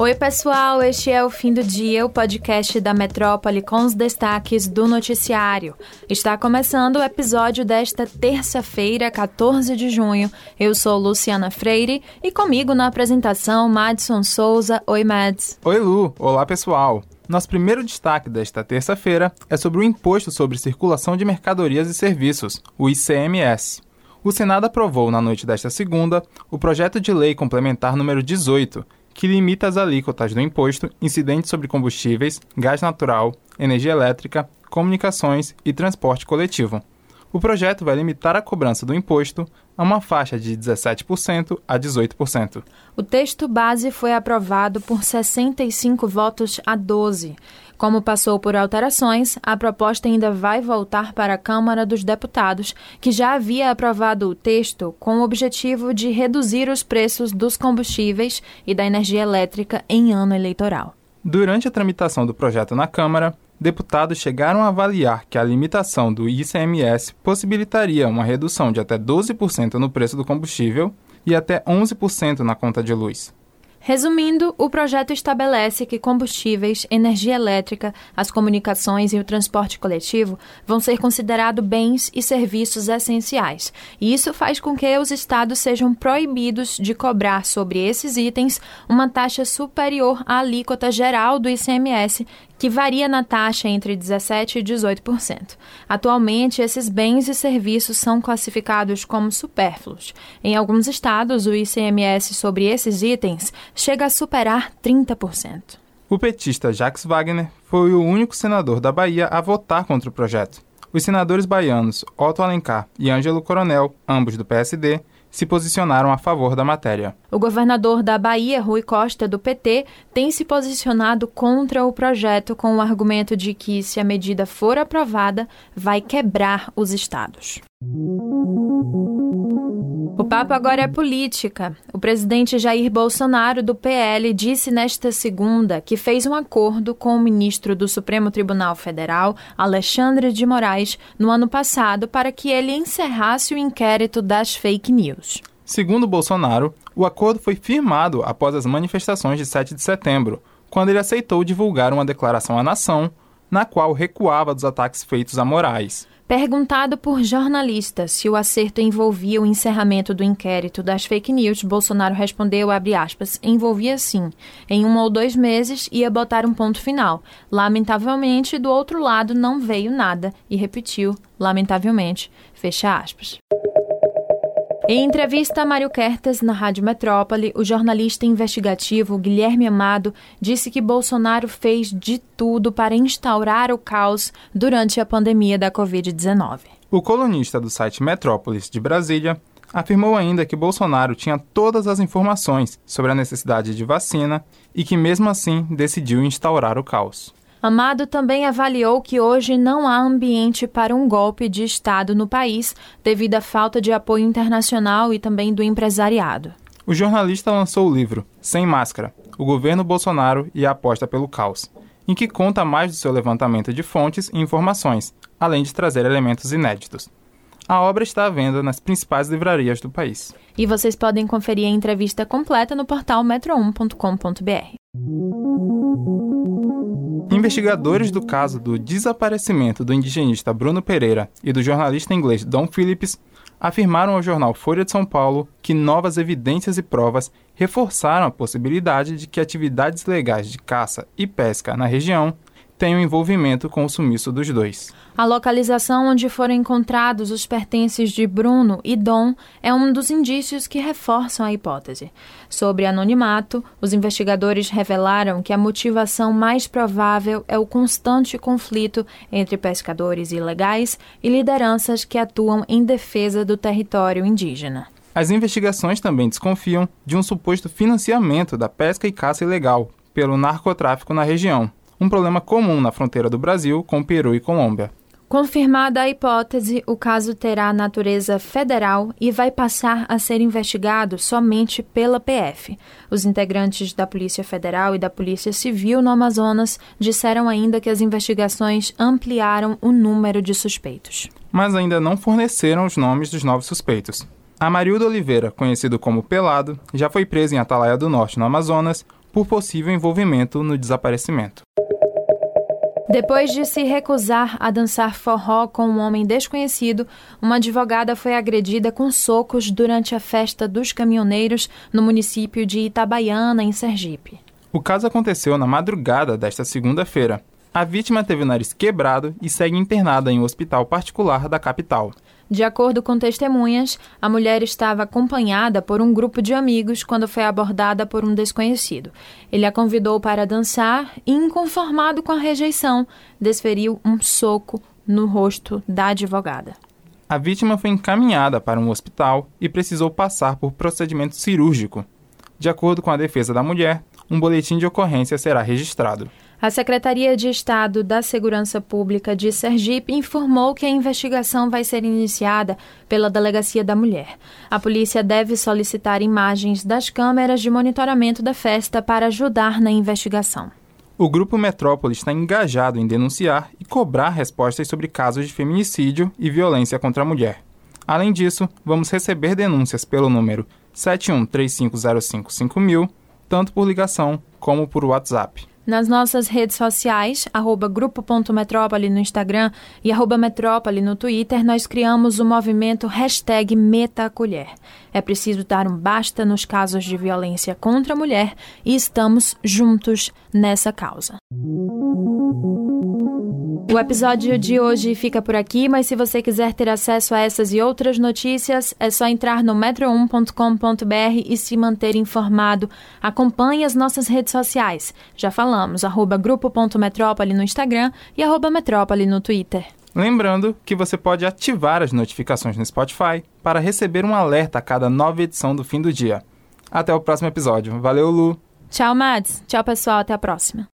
Oi, pessoal, este é o Fim do Dia, o podcast da Metrópole com os destaques do noticiário. Está começando o episódio desta terça-feira, 14 de junho. Eu sou Luciana Freire e comigo na apresentação, Madson Souza. Oi, Mads. Oi, Lu. Olá, pessoal. Nosso primeiro destaque desta terça-feira é sobre o Imposto sobre Circulação de Mercadorias e Serviços, o ICMS. O Senado aprovou na noite desta segunda o projeto de lei complementar número 18, que limita as alíquotas do imposto incidente sobre combustíveis, gás natural, energia elétrica, comunicações e transporte coletivo. O projeto vai limitar a cobrança do imposto a uma faixa de 17% a 18%. O texto base foi aprovado por 65 votos a 12. Como passou por alterações, a proposta ainda vai voltar para a Câmara dos Deputados, que já havia aprovado o texto com o objetivo de reduzir os preços dos combustíveis e da energia elétrica em ano eleitoral. Durante a tramitação do projeto na Câmara, deputados chegaram a avaliar que a limitação do ICMS possibilitaria uma redução de até 12% no preço do combustível e até 11% na conta de luz. Resumindo, o projeto estabelece que combustíveis, energia elétrica, as comunicações e o transporte coletivo vão ser considerados bens e serviços essenciais. E isso faz com que os estados sejam proibidos de cobrar sobre esses itens uma taxa superior à alíquota geral do ICMS, que varia na taxa entre 17% e 18%. Atualmente, esses bens e serviços são classificados como supérfluos. Em alguns estados, o ICMS sobre esses itens chega a superar 30%. O petista Jacques Wagner foi o único senador da Bahia a votar contra o projeto. Os senadores baianos Otto Alencar e Ângelo Coronel, ambos do PSD, se posicionaram a favor da matéria. O governador da Bahia, Rui Costa, do PT, tem se posicionado contra o projeto com o argumento de que, se a medida for aprovada, vai quebrar os estados. O papo agora é política. O presidente Jair Bolsonaro, do PL, disse nesta segunda que fez um acordo com o ministro do Supremo Tribunal Federal, Alexandre de Moraes, no ano passado para que ele encerrasse o inquérito das fake news. Segundo Bolsonaro, o acordo foi firmado após as manifestações de 7 de setembro, quando ele aceitou divulgar uma declaração à nação, na qual recuava dos ataques feitos a Moraes. Perguntado por jornalistas se o acerto envolvia o encerramento do inquérito das fake news, Bolsonaro respondeu, aspas, envolvia sim. Em um ou dois meses ia botar um ponto final. Lamentavelmente, do outro lado não veio nada. E repetiu, lamentavelmente, fecha aspas. Em entrevista a Mário Kertes na Rádio Metrópole, o jornalista investigativo Guilherme Amado disse que Bolsonaro fez de tudo para instaurar o caos durante a pandemia da Covid-19. O colunista do site Metrópolis de Brasília afirmou ainda que Bolsonaro tinha todas as informações sobre a necessidade de vacina e que, mesmo assim, decidiu instaurar o caos. Amado também avaliou que hoje não há ambiente para um golpe de Estado no país, devido à falta de apoio internacional e também do empresariado. O jornalista lançou o livro Sem Máscara: O Governo Bolsonaro e a Aposta pelo Caos, em que conta mais do seu levantamento de fontes e informações, além de trazer elementos inéditos. A obra está à venda nas principais livrarias do país. E vocês podem conferir a entrevista completa no portal metro1.com.br. Investigadores do caso do desaparecimento do indigenista Bruno Pereira e do jornalista inglês Don Phillips afirmaram ao jornal Folha de São Paulo que novas evidências e provas reforçaram a possibilidade de que atividades legais de caça e pesca na região tem um envolvimento com o sumiço dos dois. A localização onde foram encontrados os pertences de Bruno e Dom é um dos indícios que reforçam a hipótese. Sobre anonimato, os investigadores revelaram que a motivação mais provável é o constante conflito entre pescadores ilegais e lideranças que atuam em defesa do território indígena. As investigações também desconfiam de um suposto financiamento da pesca e caça ilegal pelo narcotráfico na região um problema comum na fronteira do Brasil com Peru e Colômbia. Confirmada a hipótese, o caso terá natureza federal e vai passar a ser investigado somente pela PF. Os integrantes da Polícia Federal e da Polícia Civil no Amazonas disseram ainda que as investigações ampliaram o número de suspeitos. Mas ainda não forneceram os nomes dos novos suspeitos. Amarildo Oliveira, conhecido como Pelado, já foi preso em Atalaia do Norte, no Amazonas, por possível envolvimento no desaparecimento. Depois de se recusar a dançar forró com um homem desconhecido, uma advogada foi agredida com socos durante a festa dos caminhoneiros no município de Itabaiana, em Sergipe. O caso aconteceu na madrugada desta segunda-feira. A vítima teve o nariz quebrado e segue internada em um hospital particular da capital. De acordo com testemunhas, a mulher estava acompanhada por um grupo de amigos quando foi abordada por um desconhecido. Ele a convidou para dançar e, inconformado com a rejeição, desferiu um soco no rosto da advogada. A vítima foi encaminhada para um hospital e precisou passar por procedimento cirúrgico. De acordo com a defesa da mulher, um boletim de ocorrência será registrado. A Secretaria de Estado da Segurança Pública de Sergipe informou que a investigação vai ser iniciada pela Delegacia da Mulher. A polícia deve solicitar imagens das câmeras de monitoramento da festa para ajudar na investigação. O Grupo Metrópole está engajado em denunciar e cobrar respostas sobre casos de feminicídio e violência contra a mulher. Além disso, vamos receber denúncias pelo número 7135055000, tanto por ligação como por WhatsApp. Nas nossas redes sociais, arroba grupo.metrópole no Instagram e arroba metrópole no Twitter, nós criamos o movimento hashtag MetaColher. É preciso dar um basta nos casos de violência contra a mulher e estamos juntos nessa causa. O episódio de hoje fica por aqui, mas se você quiser ter acesso a essas e outras notícias, é só entrar no metro1.com.br e se manter informado. Acompanhe as nossas redes sociais. Já falamos, arroba grupo.metrópole no Instagram e arroba metrópole no Twitter. Lembrando que você pode ativar as notificações no Spotify para receber um alerta a cada nova edição do fim do dia. Até o próximo episódio. Valeu, Lu! Tchau, Mads. Tchau, pessoal. Até a próxima.